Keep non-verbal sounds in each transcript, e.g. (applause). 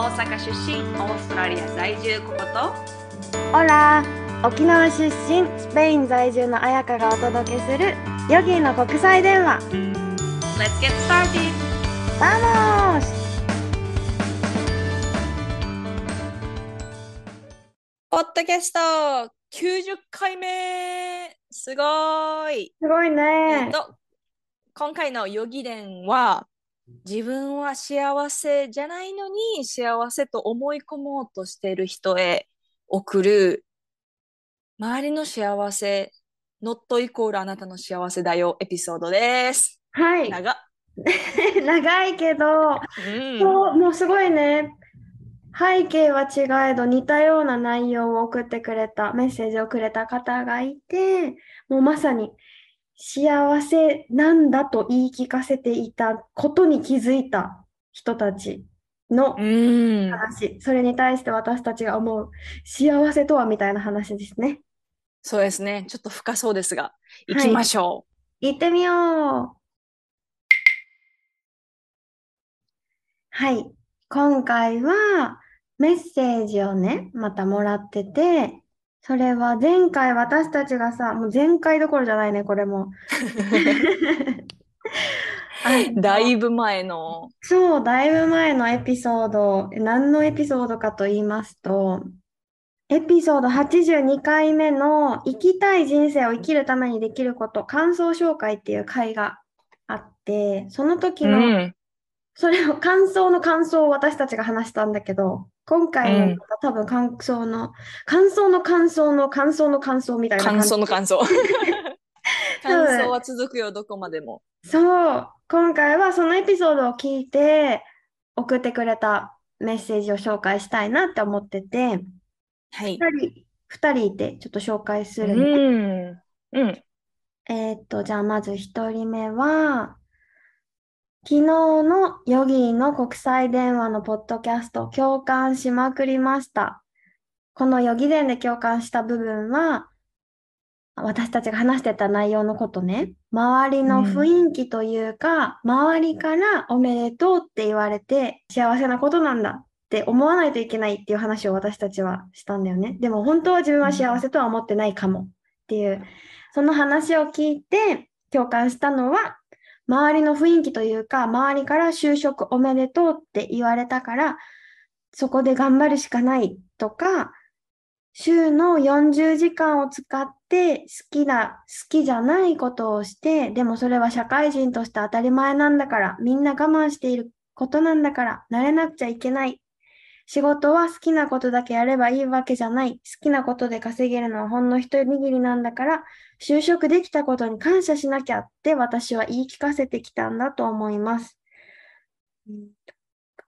大阪出身オーストラリア在住ココと？オラ沖縄出身スペイン在住の彩香がお届けするヨギの国際電話 Let's get started! ¡Vamos! ポッドキャスト90回目すごいすごいえっね。と今回のヨギ伝は自分は幸せじゃないのに幸せと思い込もうとしている人へ送る周りの幸せ not イコールあなたの幸せだよエピソードです。はい。長っ。(laughs) 長いけど、うんそう、もうすごいね。背景は違えど似たような内容を送ってくれた、メッセージをくれた方がいて、もうまさに幸せなんだと言い聞かせていたことに気づいた人たちのうん。話、それに対して私たちが思う幸せとはみたいな話ですね。そうですね。ちょっと深そうですが、行きましょ行ってみよう。はい。今回はメッセージをね、またもらってて、それは前回私たちがさ、もう前回どころじゃないね、これも。(laughs) だいぶ前の。そう、だいぶ前のエピソード、何のエピソードかと言いますと、エピソード82回目の生きたい人生を生きるためにできること、感想紹介っていう回があって、その時の、うん。それを感想の感想を私たちが話したんだけど、今回うんの多分感想の、感想の感想の感想の感想みたいな感想の感想。(laughs) 感想は続くよ、どこまでも。そう、今回はそのエピソードを聞いて送ってくれたメッセージを紹介したいなって思ってて、はい。2人、二人いてちょっと紹介すうるね。ん。うん。えーっと、じゃあまず1人目は、昨日のヨギーの国際電話のポッドキャスト共感しまくりました。このヨギ伝で共感した部分は、私たちが話してた内容のことね、周りの雰囲気というか、周りからおめでとうって言われて幸せなことなんだって思わないといけないっていう話を私たちはしたんだよね。でも本当は自分は幸せとは思ってないかもっていう、その話を聞いて共感したのは、周りの雰囲気というか、周りから就職おめでとうって言われたから、そこで頑張るしかないとか、週の40時間を使って好きな、好きじゃないことをして、でもそれは社会人として当たり前なんだから、みんな我慢していることなんだから、慣れなくちゃいけない。仕事は好きなことだけやればいいわけじゃない。好きなことで稼げるのはほんの一握りなんだから、就職できたことに感謝しなきゃって私は言い聞かせてきたんだと思います。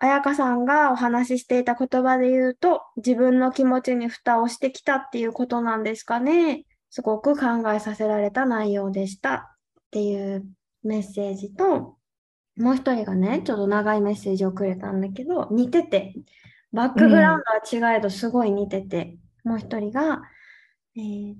彩香さんがお話ししていた言葉で言うと、自分の気持ちに蓋をしてきたっていうことなんですかね。すごく考えさせられた内容でしたっていうメッセージと、もう一人がね、ちょっと長いメッセージをくれたんだけど、似てて、バックグラウンドは違えどすごい似てて、もう一人が、えー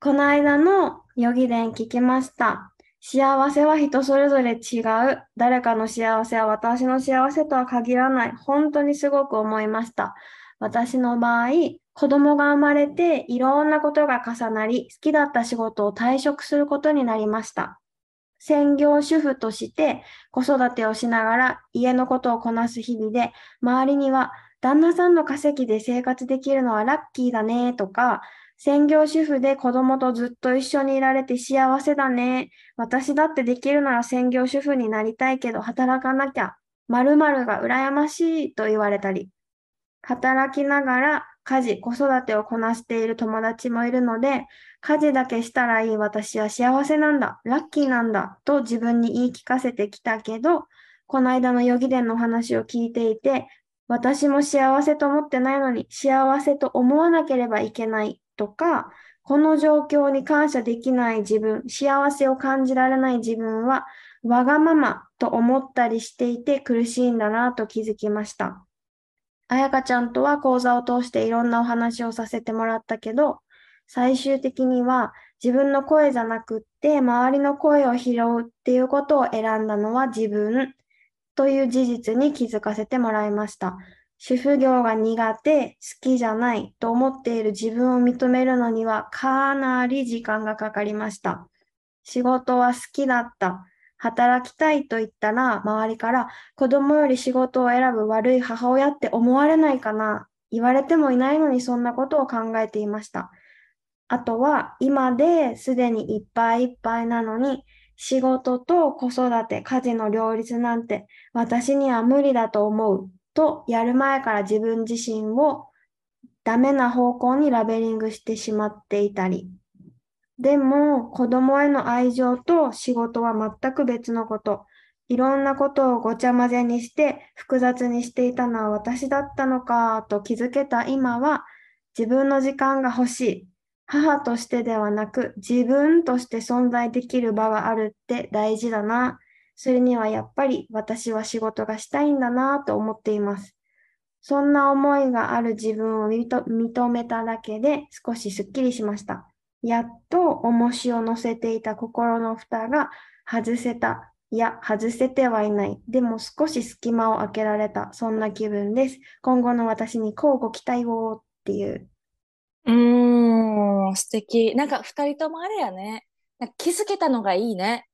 この間のヨギ伝聞きました。幸せは人それぞれ違う。誰かの幸せは私の幸せとは限らない。本当にすごく思いました。私の場合、子供が生まれていろんなことが重なり、好きだった仕事を退職することになりました。専業主婦として子育てをしながら家のことをこなす日々で、周りには旦那さんの稼ぎで生活できるのはラッキーだねとか、専業主婦で子供とずっと一緒にいられて幸せだね。私だってできるなら専業主婦になりたいけど働かなきゃ。〇〇が羨ましいと言われたり。働きながら家事、子育てをこなしている友達もいるので、家事だけしたらいい私は幸せなんだ、ラッキーなんだと自分に言い聞かせてきたけど、この間のヨギ伝の話を聞いていて、私も幸せと思ってないのに幸せと思わなければいけないとか、この状況に感謝できない自分、幸せを感じられない自分は、わがままと思ったりしていて苦しいんだなと気づきました。あやかちゃんとは講座を通していろんなお話をさせてもらったけど、最終的には自分の声じゃなくって周りの声を拾うっていうことを選んだのは自分という事実に気づかせてもらいました。主婦業が苦手、好きじゃないと思っている自分を認めるのにはかなり時間がかかりました。仕事は好きだった。働きたいと言ったら、周りから子供より仕事を選ぶ悪い母親って思われないかな。言われてもいないのにそんなことを考えていました。あとは、今ですでにいっぱいいっぱいなのに、仕事と子育て、家事の両立なんて私には無理だと思うとやる前から自分自身をダメな方向にラベリングしてしまっていたり。でも子供への愛情と仕事は全く別のこと。いろんなことをごちゃ混ぜにして複雑にしていたのは私だったのかと気づけた今は自分の時間が欲しい。母としてではなく自分として存在できる場があるって大事だな。それにはやっぱり私は仕事がしたいんだなと思っています。そんな思いがある自分を認めただけで少しすっきりしました。やっと重しを乗せていた心の蓋が外せた。いや、外せてはいない。でも少し隙間を開けられた。そんな気分です。今後の私に交互期待をっていううーん、素敵。なんか二人ともあれやね。なんか気づけたのがいいね。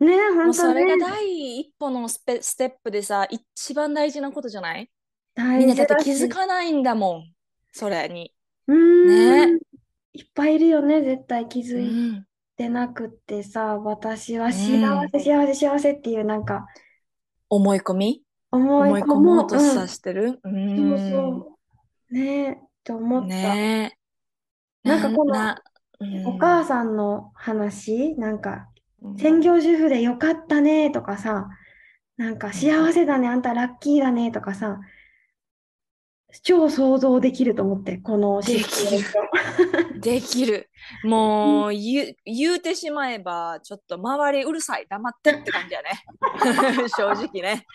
ねえ、もう本当それがね。第一歩のスペ、ステップでさ、一番大事なことじゃない？みん大なだって。気づかないんだもん。それに。うーね。ん。いっぱいいるよね。絶対気づういん。てなくってさ、私はう幸ん。せ、幸せ、幸せっていうなんか思い込み？思い思い込も込もう。うとうん。さしてる？うそうーん。そう。ねえ、と思った。ねえ。なん、かこのお母ん。さんの話、なんか専うん。業主婦でよかったねとかさ、なんかうん幸せだね、あんたラッキーだねとかさ、超想像できると思って、このシできる。できる。(laughs) うんもう言う、言うてしまえば、ちょっと周りうるさい、黙ってって感じやね。(laughs) 正直ね。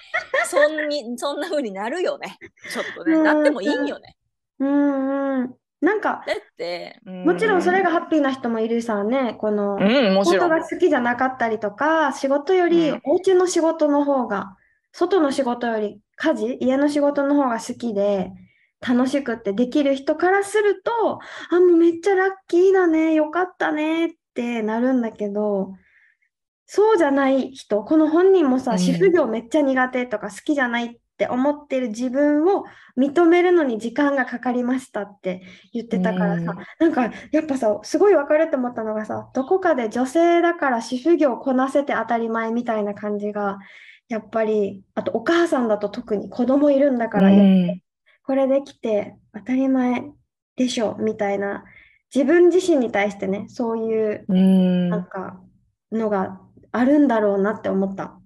そんに、そんな風になるよね。ちょっとね。なってもいいよね。うんうん。なんか、だって、うもちろんそれん。がハッピーな人もいるさね、この、うん、もちろん。仕事が好きじゃなかったりとか、仕事よりうん。お家の仕事の方が、外の仕事より家事、家の仕事の方が好きで、楽しくってできる人からすると、あ、もうめっちゃラッキーだね、よかったねってなるんだけど、そうじゃない人、この本人もうさ、主婦ん。業めっちゃ苦手とか好きじゃないって思ってる自分を認めるのに時間がかかりましたって言っうてたからさ、ん。なんかやっぱさ、すごいわかるって思ったのがさ、どこかで女性だから主婦業をこなせて当たり前みたいな感じが、やっぱり、あとお母さんだと特に子供いるんだかうら。これできて当たり前でしょみたいな、自分自身に対してね、そういううなんん。かのがあるんだろうなって思った。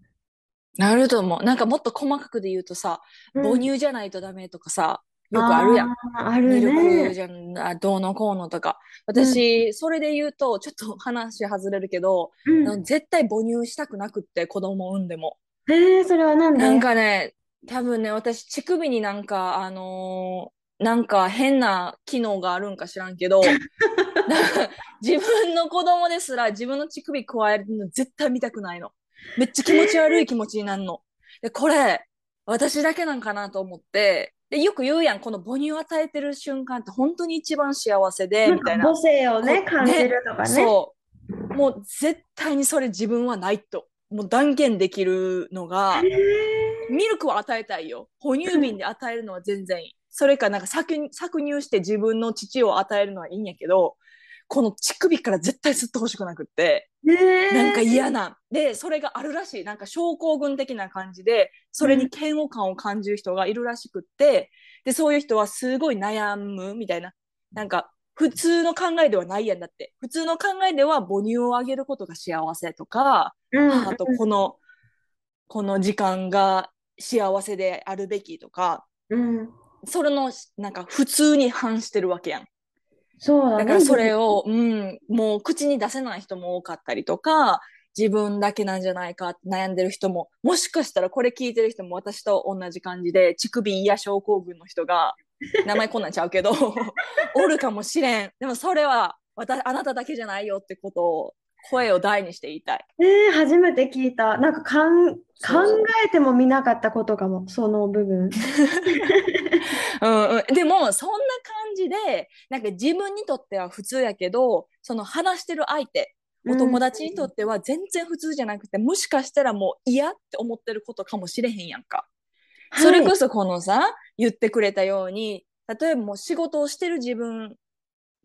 なると思う。なんかもっと細かくで言うとさ、母うん。乳じゃないとダメとかさ、よくあるやん。ああ、あるミルクね。じゃん、あ、どうのこうのとか。うん、私、それで言うと、ちょっと話外れるけど、あのうん。絶対母乳したくなくって、子供産んでも。えー、それはなんなんでかね、多分ね、私、乳首になんか、あのーなんか変な機能があるんか知らんけど、(laughs) なんか自分の子供ですら自分の乳首加えるの絶対見たくないの。めっちゃ気持ち悪い気持ちになるの。で、これ、私だけなんかなと思って、で、よく言うやん、この母乳を与えてる瞬間って本当に一番幸せで、みたいな。母性をね、こ、感じね、るとかね。そう。もう絶対にそれ自分はないと。もう断言できるのへが、ーミルクを与えたいよ。哺乳うん瓶で与えるのは全然いい。それかなんか搾乳して自分の乳を与えるのはいいんやけど、この乳首から絶対吸ってほしくなくって、なんかね嫌なん。で、それがあるらしい。なんか症候群的な感じで、それに嫌悪感を感じる人がいるらしくって、で、そういう人はすごい悩むみたいな。なんか、普通の考えではないやんだって。普通の考えでは母乳をあげることが幸せとか、うん母とこの、この時間が幸せであるべきとか、うん。それの、なんか普通に反してるわけやん。そうだね。だからそれを、うん、もう口に出せない人も多かったりとか、自分だけなんじゃないかって悩んでる人も、もしかしたらこれ聞いてる人も私と同じ感じで、乳首嫌症候群の人が、(laughs) 名前こんなんちゃうけど、おるかもしれん。でもそれは、私、あなただけじゃないよってことを、声を大にして言いたい。えー、初めて聞いた。なんかかん考えても見なかったことかも、その部分。(laughs) うんうん、でもそんな感じでなんか自分にとっては普通やけどその話してる相手お友達にとっては全然普通じゃなくて、もしかしたらもう嫌って思ってることかもしれへんやんか。それこそこのさ、言ってくれたように例えばもう仕事をしてる自分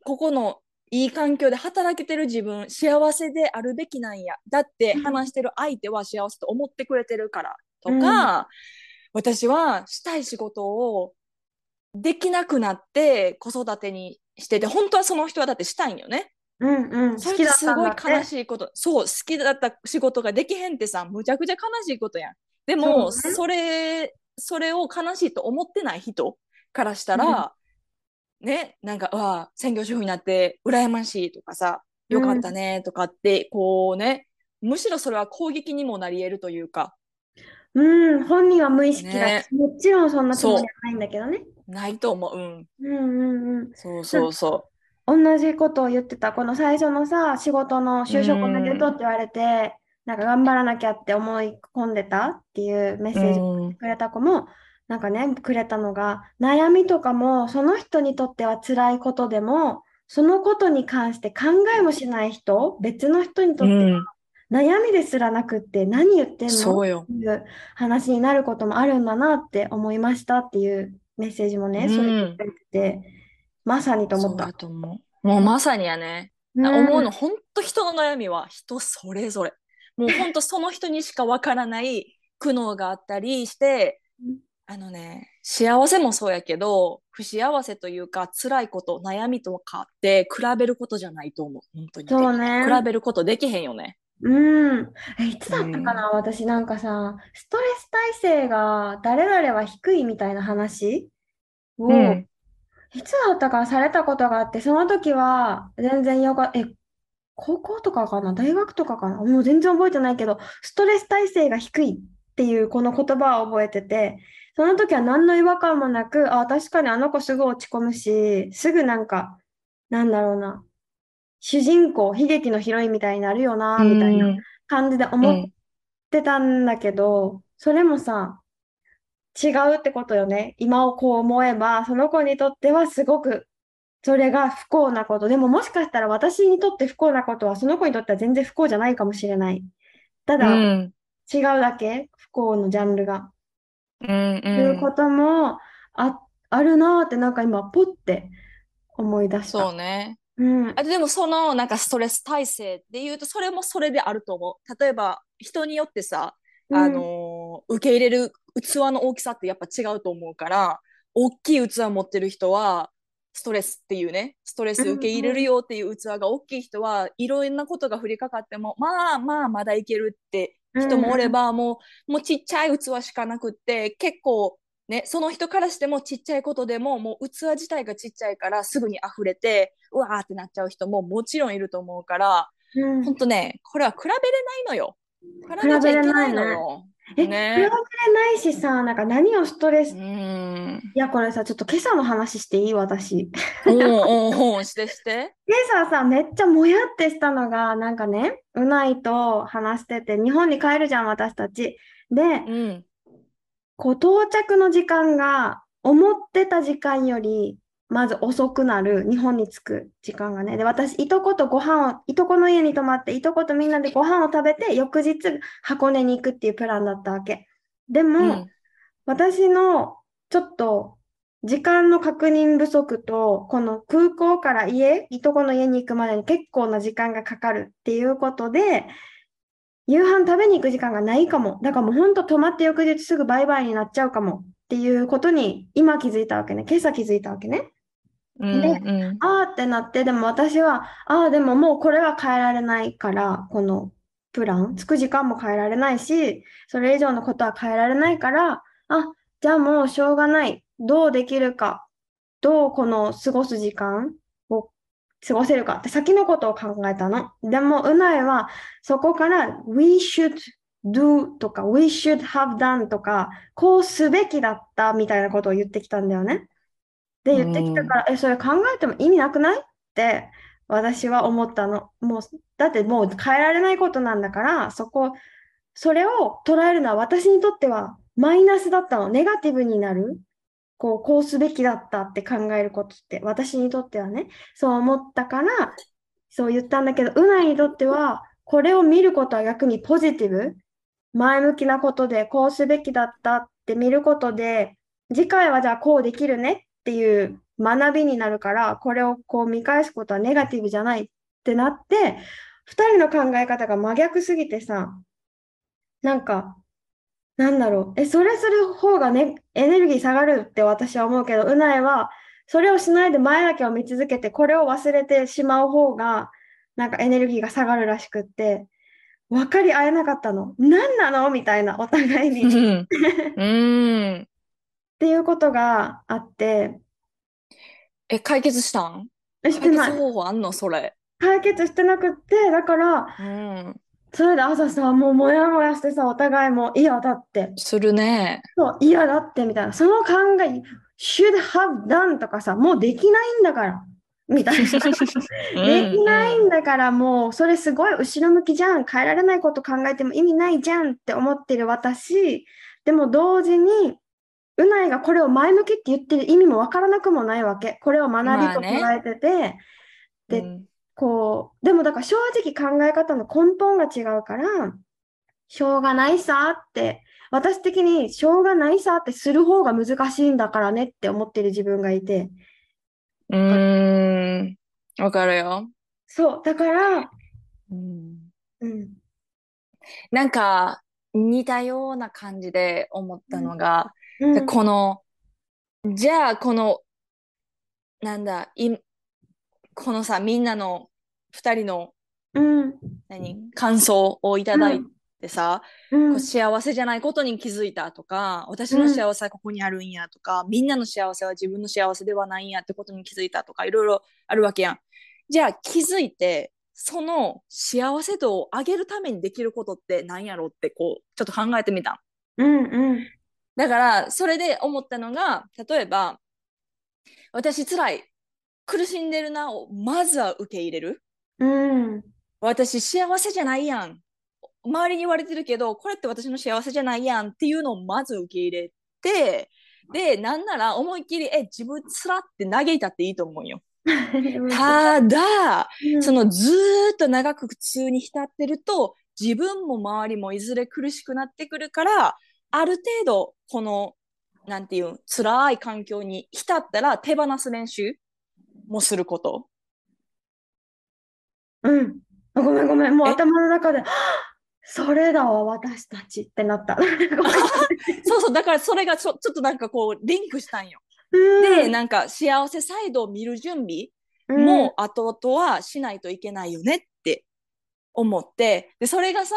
ここのいい環境で働けてる自分幸せであるべきなんや。だって話してる相手は幸せと思ってくれてるからとか、うん、私はしたい仕事をできなくなって子育てにしてて本当はその人はだってしたいんよね。うんうん、それすごい悲しいこと、そう好きだった仕事ができへんってさむちゃくちゃ悲しいことやん。でもそ,、それそれを悲しいと思ってない人からしたら、うん、ねなんかわ専業主婦になって羨ましいとかさよかったねとかって、うん、こうねむしろそれは攻撃にもなり得るというか。うん、本人は無意識だし、ね、もちろんそんなつもりはないんだけどね。ないと思う。うん。うんうんうん。そうそうそう。同じことを言ってた。この最初のさ、仕事の就職おめでとうって言われて、なんか頑張らなきゃって思い込んでたっていうメッセージをくれた子も、なんかね、くれたのが、悩みとかもその人にとっては辛いことでも、そのことに関して考えもしない人、別の人にとっては悩みですらなくって何言ってんの？そうよっていう話になることもあるんだなって思いましたっていうメッセージもね、それ言ってて、まさにと思った。と思う。もうまさにやね。思うの、本当人の悩みは人それぞれ。もう本当その人にしかわからない苦悩があったりして、あのね、幸せもそうやけど、不幸せというか、辛いこと、悩みとかって比べることじゃないと思う。本当に。そうね。比べることできへんよね。うん。え、いつだったかな、私なんかさ、ストレス耐性が誰々は低いみたいな話？を、うんいつだったかされたことがあって、その時は全然よか、え、高校とかかな？大学とかかな？もう全然覚えてないけど、ストレス耐性が低いっていうこの言葉を覚えてて、その時は何の違和感もなく、あ、確かにあの子すぐ落ち込むし、すぐなんか、なんだろうな、主人公、悲劇のヒロインみたいになるよな、みたいな感じで思ってたんだけど、それもさ、違うってことよね。今をこう思えば、その子にとってはすごくそれが不幸なこと。でももしかしたら私にとって不幸なことはその子にとっては全然不幸じゃないかもしれない。ただ、うん、違うだけ不幸のジャンルが。うんうん、いうこともああるなってなんか今ポッて思い出した。そうね。うん、あでもそのなんかストレス耐性でいうとそれもそれであると思う。例えば人によってさ、あのー、受け入れる器の大きさってやっぱ違うと思うから、大きい器持ってる人は、ストレスっていうね、ストレス受け入れるよっていう器が大きい人はいろんなことが降りかかっても、まあまあまだいけるって人もおれば、もう、もうちっちゃい器しかなくって、結構ね、その人からしてもちっちゃいことでも、もう器自体がちっちゃいからすぐに溢れて、うわーってなっちゃう人ももちろんいると思うから、うん、ほんとね、これは比べれないのよ。比べちゃいけないのよ。え、ね、比べれないしさ、なんか何をストレス、うん、いや、これさ、ちょっと今朝の話していい？私。おおおしてして。(laughs) 今朝さ、めっちゃもやってしたのが、なんかね、うないと話してて、日本に帰るじゃん、私たち。で、うん、こう、到着の時間が、思ってた時間よりまず遅くなる、日本に着く時間がね。で、私、いとことご飯を、いとこの家に泊まって、いとことみんなでご飯を食べて、翌日、箱根に行くっていうプランだったわけ。でも、うん、私の、ちょっと、時間の確認不足と、この空港から家、いとこの家に行くまでに結構な時間がかかるっていうことで、夕飯食べに行く時間がないかも。だからもうほんと泊まって翌日すぐバイバイになっちゃうかもっていうことに今気づいたわけね。今朝気づいたわけね。うんで、うん、あーってなって、でも私は、ああ、でももうこれは変えられないから、このプラン、着く時間も変えられないし、それ以上のことは変えられないから、あ、じゃあもうしょうがない。どうできるか。どうこの過ごす時間を過ごせるかって先のことを考えたの。でも、うないはそこから we should do とか we should have done とか、こうすべきだったみたいなことを言ってきたんだよね。で言ってきたから、え、それ考えても意味なくない？って私は思ったの。もう、だってもう変えられないことなんだから、そこ、それを捉えるのは私にとってはマイナスだったの。ネガティブになる。こう、こうすべきだったって考えることって、私にとってはね、そう思ったから、そう言ったんだけど、うないにとっては、これを見ることは逆にポジティブ、前向きなことで、こうすべきだったって見ることで、次回はじゃあこうできるねっていう学びになるから、これをこう見返すことはネガティブじゃないってなって、二人の考え方が真逆すぎてさ、なんか、なんだろう、え、それする方がね、エネルギー下がるって私は思うけど、うないは、それをしないで前だけを見続けて、これを忘れてしまう方が、なんかエネルギーが下がるらしくって、分かり合えなかったの。何なの？みたいな、お互いに。うん。うん。ていうことがあって、え、解決したん？解決してない。方法あんのそれ？解決してなくって、だから、うん。それで朝さ、もうモヤモヤしてさ、お互いもう嫌だって、するね。そう、嫌だってみたいな、その考え、should have done とかさ、もうできないんだから、みたいな。(laughs) できないんだから、もうそれすごい後ろ向きじゃん。変えられないこと考えても意味ないじゃんって思ってる私。でも同時に、うないがこれを前向きって言ってる意味もわからなくもないわけ。これを学びと捉えてて、でうんこう、でもだから正直考え方の根本が違うから、しょうがないさって、私的にしょうがないさってする方が難しいんだからねって思ってる自分がいて。うーん。わかるよ。そう、だから、うん。うん、なんか、似たような感じで思ったのが、でうん、この、じゃあ、この、なんだ、い、このさ、みんなの二人の、うん、何、感想をいただいてさ、うん、こう幸せじゃないことに気づいたとか、私の幸せはここにあるんやとか、みんなの幸せは自分の幸せではないんやってことに気づいたとか、いろいろあるわけやん。じゃあ気づいて、その幸せ度を上げるためにできることって何やろってこう、ちょっと考えてみた。うん、うん、だから、それで思ったのが、例えば、私辛い、苦しんでるなをまずは受け入れる。うん、私幸せじゃないやん。周りに言われてるけど、これって私の幸せじゃないやんっていうのをまず受け入れて、で、なんなら思いっきり、え、自分つらって嘆いたっていいと思うよ。ただ、うんそのずーっと長く普通に浸ってると、自分も周りもいずれ苦しくなってくるから、ある程度、この、なんていうん、辛い環境に浸ったら手放す練習もすること？うん。あごめんごめん。もうえ？頭の中で、それだわ、私たちってなった。(laughs) そうそう、だからそれがちょちょっとなんかこう、リンクしたんよ。うんで、なんか幸せサイドを見る準備うんも後々はしないといけないよねって思って、で、それがさ、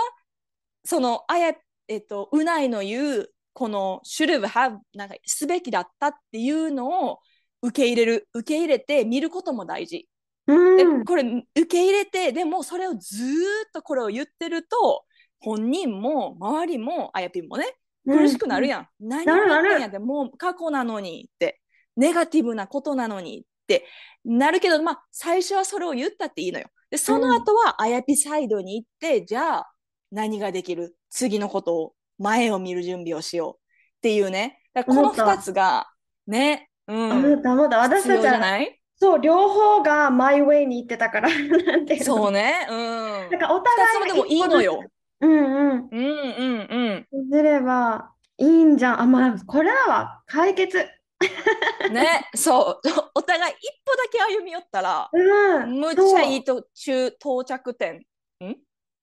その、あや、えっと、うないの言う、この、should have, なんか、すべきだったっていうのを受け入れる、受け入れて見ることも大事。で、うん。これ、受け入れて、でもそれをずーっとこれを言ってると、本人も周りも、あやぴんもね、苦しくなるやん。何をなるなる。やってんやって、もう過去なのにって、ネガティブなことなのにって。なるけど、まあ、最初はそれを言ったっていいのよ。で、その後は、あやぴサイドに行って、じゃあ、何ができる？次のことを、前を見る準備をしようっていうね。だからこの思った二つが、ね、うん、思った思った。私たちは、じゃない？そう、両方がマイウェイに行ってたから、なんていうのそうね、うん。なんかお二互いつともでもいいのよ。うんうん。うん、うん、すればいいんじゃん。あ、まあ、これだわ。解決。うん。ね、そう。(laughs) お互い一歩だけ歩み寄ったら、うん。むっちゃいいと中到着点ん？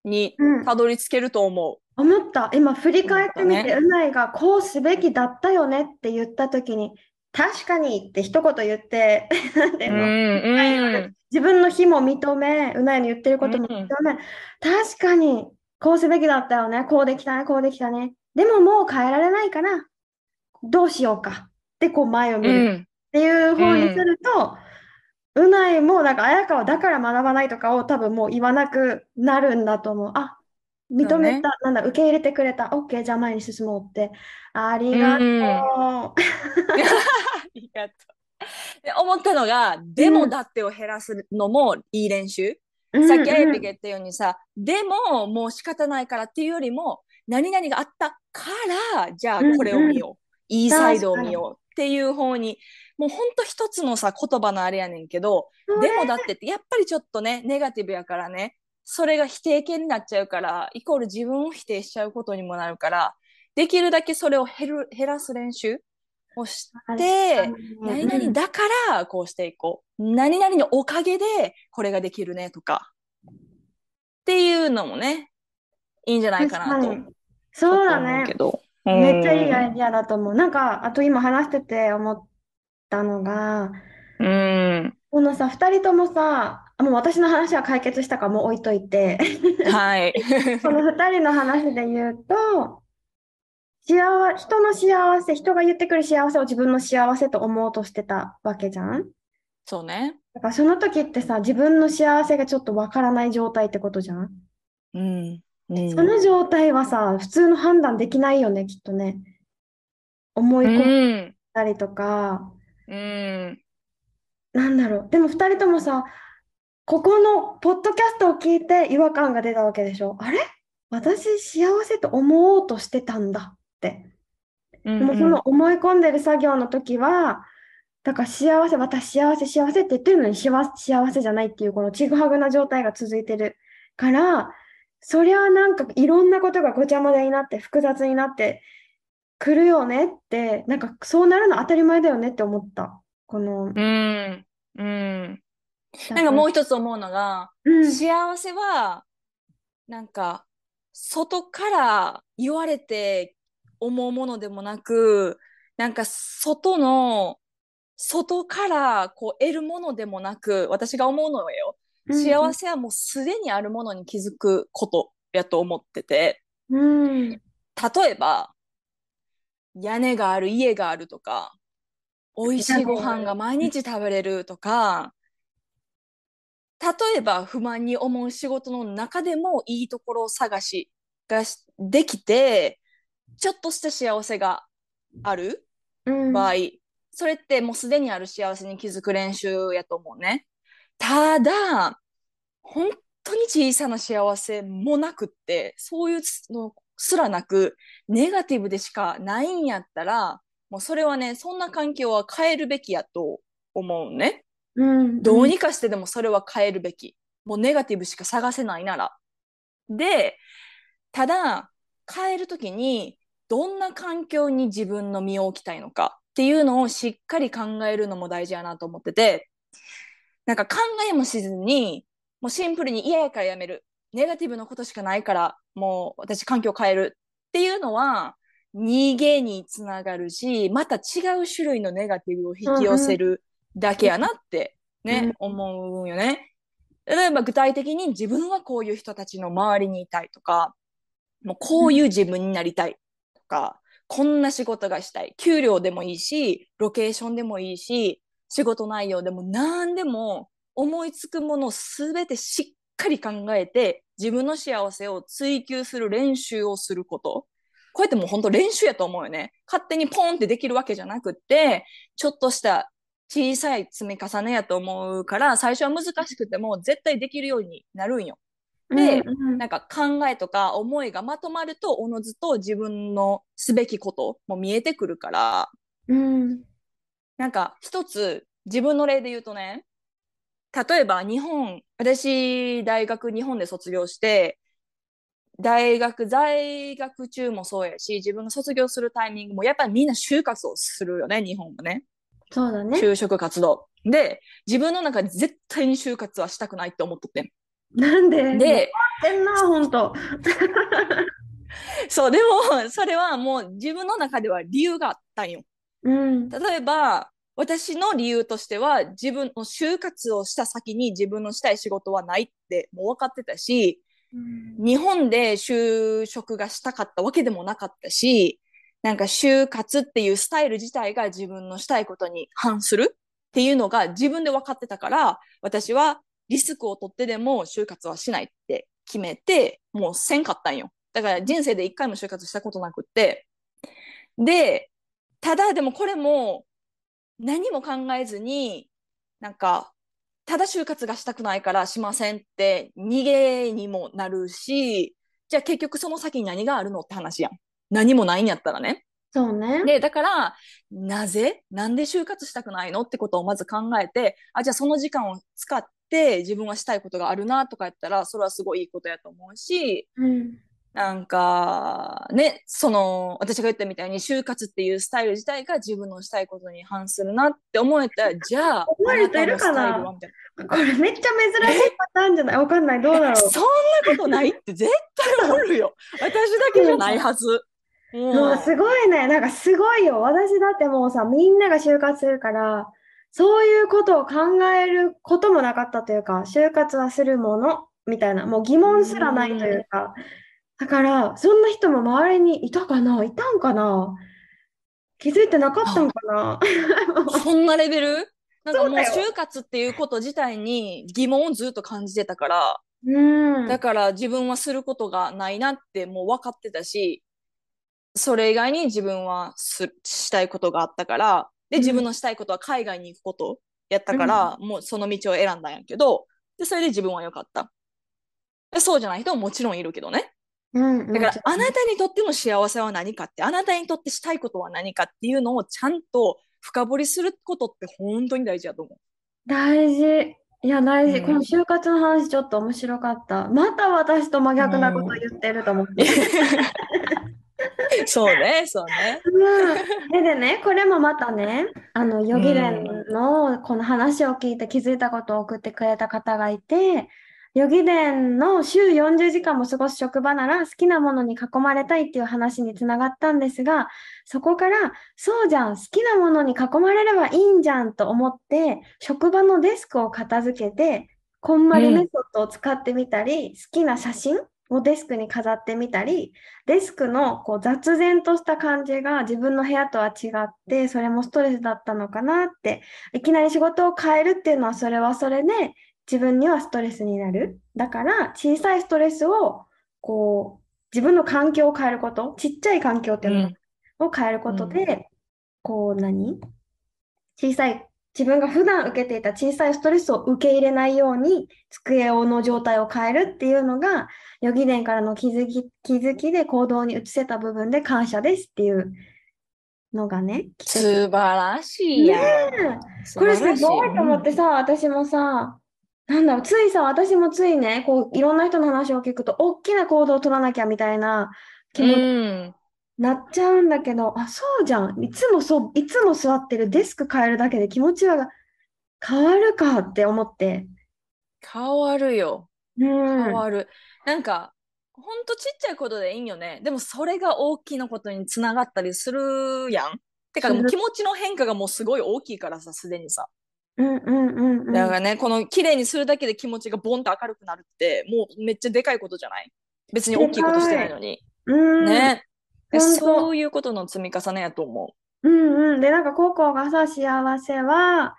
にうん。たどり着けると思思った。今振り返ってみて、うないがこうすべきだったよねって言ったときに、確かにって一言言って、(laughs) なんてう。いううの、ん、自分の非も認め、うないの言ってることも認め、確かにこうすべきだったよね、こうできたね、こうできたね。でももう変えられないから、どうしようか。ってこう前をう見る。っん。ていう方にすると、うないもなんか綾川だから学ばないとかを多分もう言わなくなるんだと思う。あ、認めた、なんだ、受け入れてくれた。OK、じゃあ前に進もうって。ありがとう。うんありがとう。で思ったのが、でもだってを減らすのもいい練習。さっきあやぴが言ったようにさ、でももう仕方ないからっていうよりも、何々があったから、じゃあこれを見よう。うんうん、いいサイドを見ようっていう方に、もうほんと一つのさ、言葉のあれやねんけど、でもだってって、やっぱりちょっとね、ネガティブやからね、それが否定形になっちゃうから、イコール自分を否定しちゃうことにもなるから、できるだけそれを減る減らす練習をして、何々だからこうしていこう。何々のおかげでこれができるねとか。っていうのもね、いいんじゃないかなと。そうだね。めっちゃいいアイディアだと思う。なんか、あと今話してて思ったのが、うん。このさ、二人ともさ、もう私の話は解決したからもう置いといて。はい。(laughs) この二人の話で言うと、幸人の幸せ、人が言ってくる幸せを自分の幸せと思うとしてたわけじゃんそうね。だからその時ってさ、自分の幸せがちょっとわからない状態ってことじゃんうん。うん、その状態はさ、普通の判断できないよね、きっとね。思い込んだりとか。うん。なんだろう。でも二人ともさ、ここのポッドキャストを聞いて違和感が出たわけでしょ。あれ？私幸せと思おうとしてたんだって。でもその思い込んでる作業の時は、だから幸せ、私幸せ、幸せって言ってるのに幸せじゃないっていうこのちぐはぐな状態が続いてるから、そりゃなんかいろんなことがごちゃ混ぜになって複雑になってくるよねって、なんかそうなるの当たり前だよねって思った。この。うん。うん。なんかもう一つ思うのが、うん、幸せは、なんか、外から言われて思うものでもなく、なんか外の、外からこう得るものでもなく、私が思うのよ。幸せはもうすでにあるものに気づくことやと思ってて。うん、例えば、屋根がある家があるとか、美味しいご飯が毎日食べれるとか、例えば不満に思う仕事の中でもいいところを探しができて、ちょっとした幸せがある場合、うん、それってもうすでにある幸せに気づく練習やと思うね。ただ、本当に小さな幸せもなくって、そういうのすらなく、ネガティブでしかないんやったら、もうそれはね、そんな環境は変えるべきやと思うね。うん、どうにかしてでもそれは変えるべき。もうネガティブしか探せないなら。で、ただ、変えるときに、どんな環境に自分の身を置きたいのかっていうのをしっかり考えるのも大事やなと思ってて、なんか考えもしずに、もうシンプルに嫌やからやめる。ネガティブなことしかないから、もう私環境変えるっていうのは、逃げにつながるし、また違う種類のネガティブを引き寄せるだけやなってね、うん、思うよね。例えば具体的に自分はこういう人たちの周りにいたいとか、もうこういう自分になりたいとか、こんな仕事がしたい。給料でもいいし、ロケーションでもいいし、仕事内容でも何でも思いつくものをすべてしっかり考えて自分の幸せを追求する練習をすること。こうやってもう本当練習やと思うよね。勝手にポンってできるわけじゃなくって、ちょっとした小さい積み重ねやと思うから、最初は難しくても絶対できるようになるんよ。で、うんうん、なんか考えとか思いがまとまると、おのずと自分のすべきことも見えてくるから、うん、なんか一つ自分の例で言うとね、例えば日本、私大学日本で卒業して、大学在学中もそうやし、自分が卒業するタイミングもやっぱりみんな就活をするよね、日本もね。そうだね。就職活動。で、自分の中で絶対に就活はしたくないって思っとって。なんで？で、てんな、本当。(laughs) そう、でも、それはもう自分の中では理由があったんよ。うん、例えば、私の理由としては、自分の就活をした先に自分のしたい仕事はないってもう分かってたし、うん、日本で就職がしたかったわけでもなかったし、なんか就活っていうスタイル自体が自分のしたいことに反するっていうのが自分で分かってたから、私はリスクを取ってでも就活はしないって決めて、もうせんかったんよ。だから人生で一回も就活したことなくって。で、ただでもこれも何も考えずに、なんか、ただ就活がしたくないからしませんって逃げにもなるし、じゃあ結局その先に何があるのって話やん。何もないんやったらね。そうね。で、だから、なぜなんで就活したくないのってことをまず考えて、あ、じゃあその時間を使って自分はしたいことがあるなとかやったら、それはすごいいいことやと思うし、うん。なんか、ね、その、私が言ったみたいに、就活っていうスタイル自体が自分のしたいことに反するなって思えたら、(laughs) じゃあ、思える人いるかな？これめっちゃ珍しいパターンじゃない？わかんない。どうだろう。そんなことないって絶対おるよ。私だけじゃないはず。うんもうすごいね。なんかすごいよ。私だってもうさ、みんなが就活するから、そういうことを考えることもなかったというか、就活はするものみたいな、もう疑問すらないというか、だから、そんな人も周りにいたかな？いたんかな？気づいてなかったんかな？(laughs) そんなレベル？なんかもう就活っていうこと自体に疑問をずっと感じてたから、うん。だから自分はすることがないなってもう分かってたし、それ以外に自分はすしたいことがあったから、で、うん。自分のしたいことは海外に行くことやったから、もうその道を選んだんやけど、で、それで自分は良かった。でそうじゃない人ももちろんいるけどね。うん、だからあなたにとっての幸せは何かって、あなたにとってしたいことは何かっていうのをちゃんと深掘りすることって本当に大事だと思う。大事。いや、大事。うんこの就活の話ちょっと面白かった。また私と真逆なこと言ってると思って。(laughs) そうね、そうね。うん、ででね、これもまたね、あの、ヨギレンのこの話を聞いて気づいたことを送ってくれた方がいて、ヨギレンの週40時間も過ごす職場なら好きなものに囲まれたいっていう話につながったんですが、そこから、そうじゃん、好きなものに囲まれればいいんじゃんと思って、職場のデスクを片付けて、こんまりメソッドを使ってみたり、好きな写真をデスクに飾ってみたり、デスクのこう雑然とした感じが自分の部屋とは違って、それもストレスだったのかなって、いきなり仕事を変えるっていうのはそれはそれで自分にはストレスになる。だから小さいストレスをこう自分の環境を変えること、ちっちゃい環境っていうのを変えることで、こう何？小さい自分が普段受けていた小さいストレスを受け入れないように机の状態を変えるっていうのが予義伝からの気づき、気づきで行動に移せた部分で感謝ですっていうのがね、素晴らしいやこれすごいと思ってさ、私もさ、なんだろう、ついさ、私もついね、こう、いろんな人の話を聞くと、大きな行動を取らなきゃみたいな気持ちにうん。なっちゃうんだけど、あ、そうじゃん。いつもそう、いつも座ってるデスク変えるだけで気持ちは変わるかって思って。変わるよ。うん。変わる。なんか、ほんとちっちゃいことでいいんよね。でもそれが大きなことにつながったりするやん。てか、気持ちの変化がもうすごい大きいからさ、すでにさ。うんうんうんうん。だからね、この綺麗にするだけで気持ちがボンと明るくなるって、もうめっちゃでかいことじゃない？別に大きいことしてないのに。うん。ね。そういうことの積み重ねやと思うんうん。で、なんか、ココがさ、幸せは、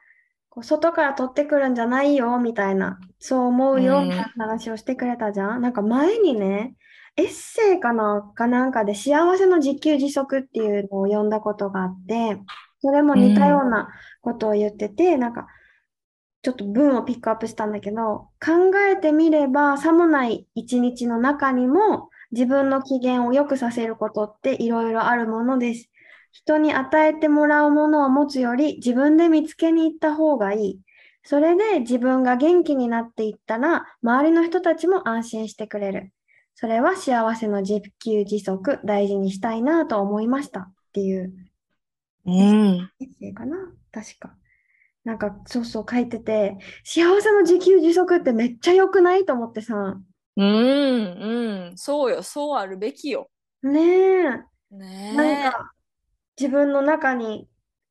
こう外から取ってくるんじゃないよ、みたいな、そう思うよ、うんみたいな話をしてくれたじゃん。なんか前にね、エッセイかな、かなんかで幸せの自給自足っていうのを読んだことがあって、それも似たようなことを言ってて、なんか、ちょっと文をピックアップしたんだけど、考えてみれば、さもない一日の中にも、自分の機嫌を良くさせることっていろいろあるものです。人に与えてもらうものを持つより自分で見つけに行った方がいい。それで自分が元気になっていったら、周りの人たちも安心してくれる。それは幸せの自給自足、大事にしたいなと思いましたっていうう。うん。かな？確か。なんか、そうそう書いてて、幸せの自給自足ってめっちゃ良くない？と思ってさ。うん、うん。そうよ、そうあるべきよ。ねえ。ねなんか自分の中に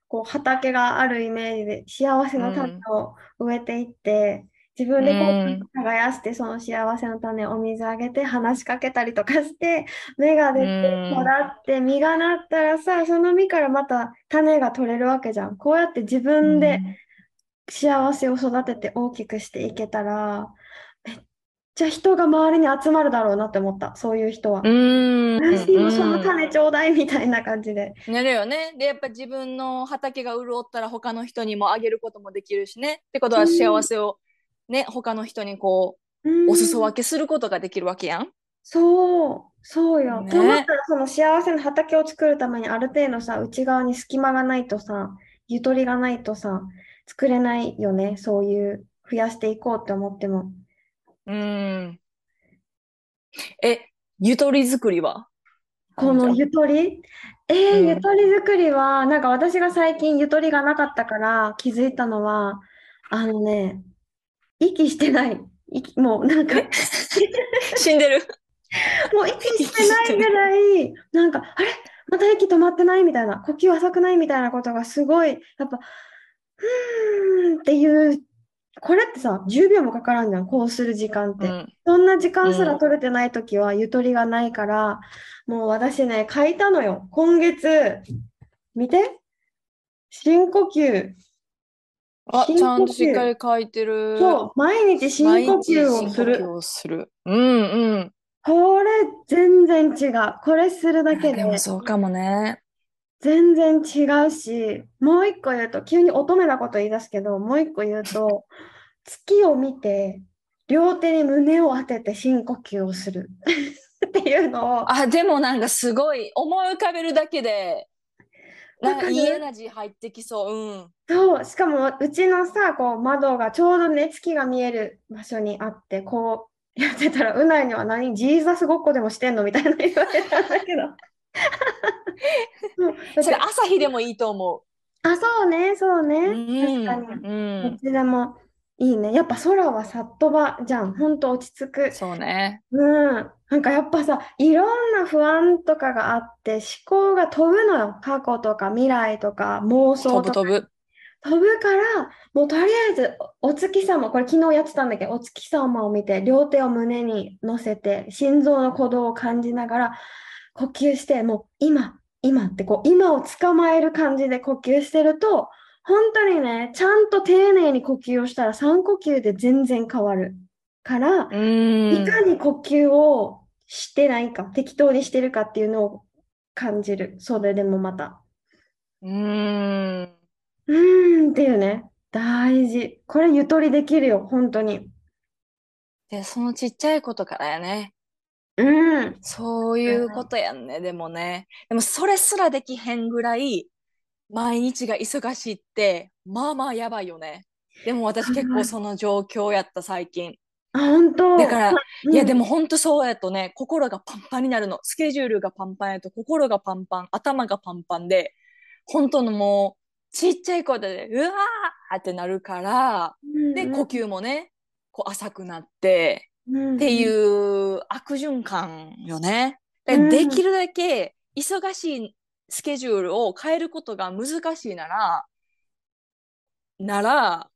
こう畑があるイメージで幸せの種を植えていって、自分でこう耕してその幸せの種をお水あげて話しかけたりとかして (laughs) 芽が出てうん育って実がなったらさその実からまた種が取れるわけじゃん。こうやって自分で幸せを育てて大きくしていけたらめっちゃ人が周りに集まるだろうなって思った、そういう人は。う。私にもそのうん種ちょうだいみたいな感じで。なるよね。で、やっぱ自分の畑が潤ったら他の人にもあげることもできるしね。ってことはうん幸せをね、他の人にこう、うんお裾分けすることができるわけやん。そう、そうよ。ねと思ったら、その幸せな畑を作るためにある程度さ、内側に隙間がないとさ、ゆとりがないとさ、作れないよね。そういう、増やしていこうって思っても。うん。え、ゆとり作りは？このゆとり？えーうんゆとり作りは、なんか私が最近ゆとりがなかったから気づいたのは、あのね、息してない。息、もうなんか、(laughs) 死んでる。もう息してないぐらい、なんか、あれ？また息止まってないみたいな、呼吸浅くないみたいなことがすごい、やっぱ、ふーんっていう、これってさ、10秒もかからんじゃん、こうする時間って。うん。そんな時間すうんら取れてないときはゆとりがないから、もう私ね、書いたのよ。今月、見て。深呼吸。あ、ちゃんとしっかり書いてる。そう、毎日深毎呼吸をする吸。をする。うんうん。これ全然違う。これするだけででもそうかもね。全然違うし、もう一個言うと、急に乙女なこと言い出すけど、もう一個言うと、(laughs) 月を見て、両手に胸を当てて深呼吸をする (laughs) っていうのを、あ、でもなんかすごい思い浮かべるだけで、なんかいいエナジー入ってきそう。うん。そう、しかもうちのさ、こう窓がちょうどね、月が見える場所にあって、こうやってたら、うないには何、ジーザスごっこでもしてんの？みたいな言われたんだけど。それ朝日でもいいと思あ、そうね、そうう。ね。うん。確かに。うんど。ちでもいいね。やっぱ空はさっとばじゃん。ほんと落ち着く。そうね。うん。なんかやっぱさ、いろんな不安とかがあって、思考が飛ぶのよ。過去とか未来とか妄想とか飛ぶ飛ぶ。飛ぶから、もうとりあえずお月様、これ昨日やってたんだけ？ど、お月様を見て、両手を胸に乗せて、心臓の鼓動を感じながら呼吸して、もう今、今ってこう、今を捕まえる感じで呼吸してると、本当にね、ちゃんと丁寧に呼吸をしたら3呼吸で全然変わるから、うん。いかに呼吸をしてないか、適当にしてるかっていうのを感じる。それでもまた。うん。うーんっていうね。大事。これゆとりできるよ、本当に。で、そのちっちゃいことからやね。うん。そういうことやんね、でもね。でもそれすらできへんぐらい、毎日が忙しいって、まあまあやばいよね。でも私結構その状況やった最近。あ、本当。だから、うんいやでも本当そうやとね、心がパンパンになるの。スケジュールがパンパンやと心がパンパン、頭がパンパンで、本当のもう、ちっちゃいことで、うわーってなるから、で、呼吸もね、こう浅くなって、うんっていう悪循環よね。できるだけ忙しいスケジュールを変えることが難しいなら、なら、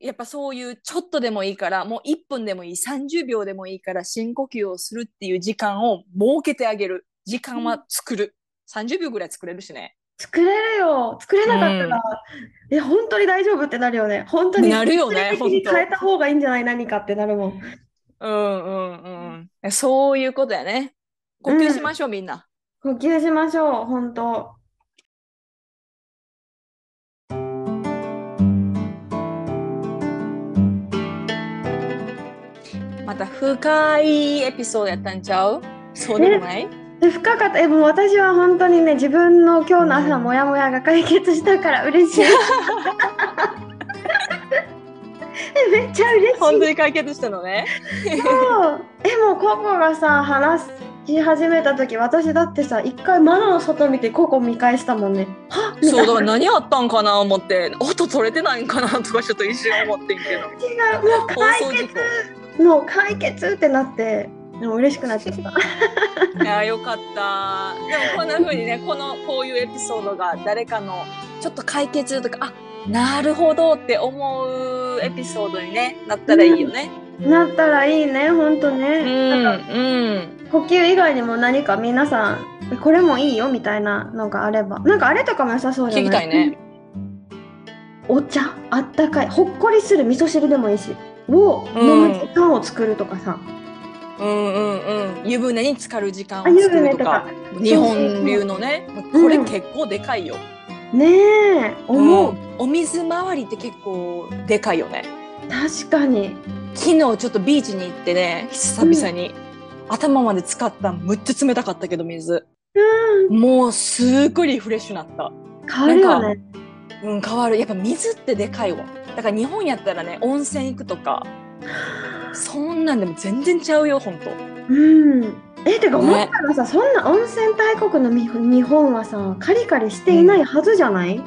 やっぱそういうちょっとでもいいから、もう1分でもいい、30秒でもいいから深呼吸をするっていう時間を設けてあげる。時間は作る。30秒ぐらい作れるしね。作れるよ。作れなかったら、え、本当に大丈夫ってなるよね。本当になるよね変えた方がいいんじゃない？何かってなるもん。うんうんうん。そういうことやね。呼吸しましょう、みんな。呼吸しましょう、本当。また深いエピソードやったんちゃう？そうでもない？で深かった。え、もう私は本当にね、自分の今日の朝のモヤモヤが解決したから嬉しい。(laughs) えめっちゃ嬉しい。本当に解決したのね？そうえ、もうココがさ、話し始めた時、私だってさ、一回窓の外見てココ見返したもんね。は？そうだから何あったんかな思って音取れてないんかなとかちょっと一瞬思ってんけど (laughs) 違う、もう放解決、もう解決ってなって、でも嬉しくなっちゃった。故 (laughs) いやよかったでもこんな風にねこのこういうエピソードが誰かのちょっと解決とかあなるほどって思うエピソードに、ね、なったらいいよね。なったらいいね、ほんとうんうん呼吸以外にも何か皆さん、えこれもいいよみたいなのがあれば。なんかあれとかも良さそうじゃ聞きないたいね。お茶、あったかい、ほっこりする味噌汁でもいいし、を飲む時間を作るとかさ。うんうんうん。湯船に浸かる時間を作る船とか。とか。日本流のね。これ結構でかいよ、ねえ、思う。うん。お水回りって結構でかいよね。確かに。昨日ちょっとビーチに行ってね久々に、頭まで浸かったむっちゃ冷たかったけど水。うん。もうすっごいリフレッシュになった。変わるよね。うん変わる。やっぱ水ってでかいわだから日本やったらね温泉行くとかそんなんでも全然ちゃうよほんとうん。え、てかね思ったらさ、そんな温泉大国のみ日本はさ、カリカリしていないはずじゃない、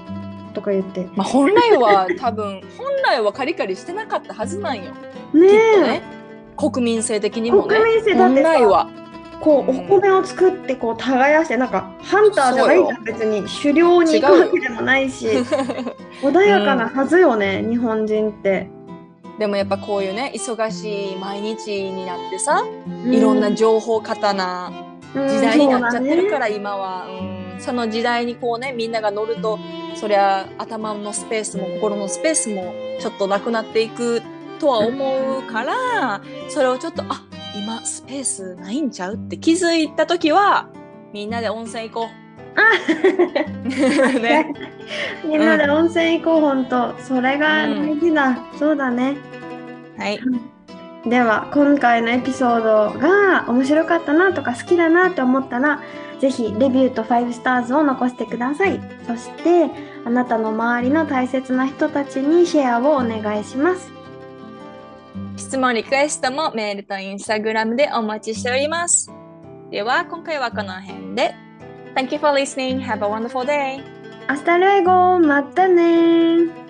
とか言って。ねまあ本来は多分本来はカリカリしてなかったはずなんよ。きっとえ。ね。国民性的にもね。国民性だってさ本来はこう、うん。お米を作ってこう耕してなんかハンターじゃないじゃん別に狩猟に行くわけでもないし穏やかなはずよね、日本人って、でもやっぱこういうね忙しい毎日になってさ、ういろんな情報過多な時代になっちゃってるから、ら、今は、うん、その時代にこうねみんなが乗るとそりゃ頭のスペースも心のスペースもちょっとなくなっていくとは思うからそれをちょっとあ今スペースないんちゃう？って気づいた時はみんなで温泉行こう。(laughs) ね、(laughs) みんなで温泉行こうほんと。それが大事だ、そうだね。はい、では今回のエピソードが面白かったなとか好きだなって思ったらぜひレビューと5スターズを残してください。そしてあなたの周りの大切な人たちにシェアをお願いします質問リクエストもメールとインスタグラムでお待ちしております。では今回はこの辺で。Thank you for listening. Have a wonderful day. 明日の英語またね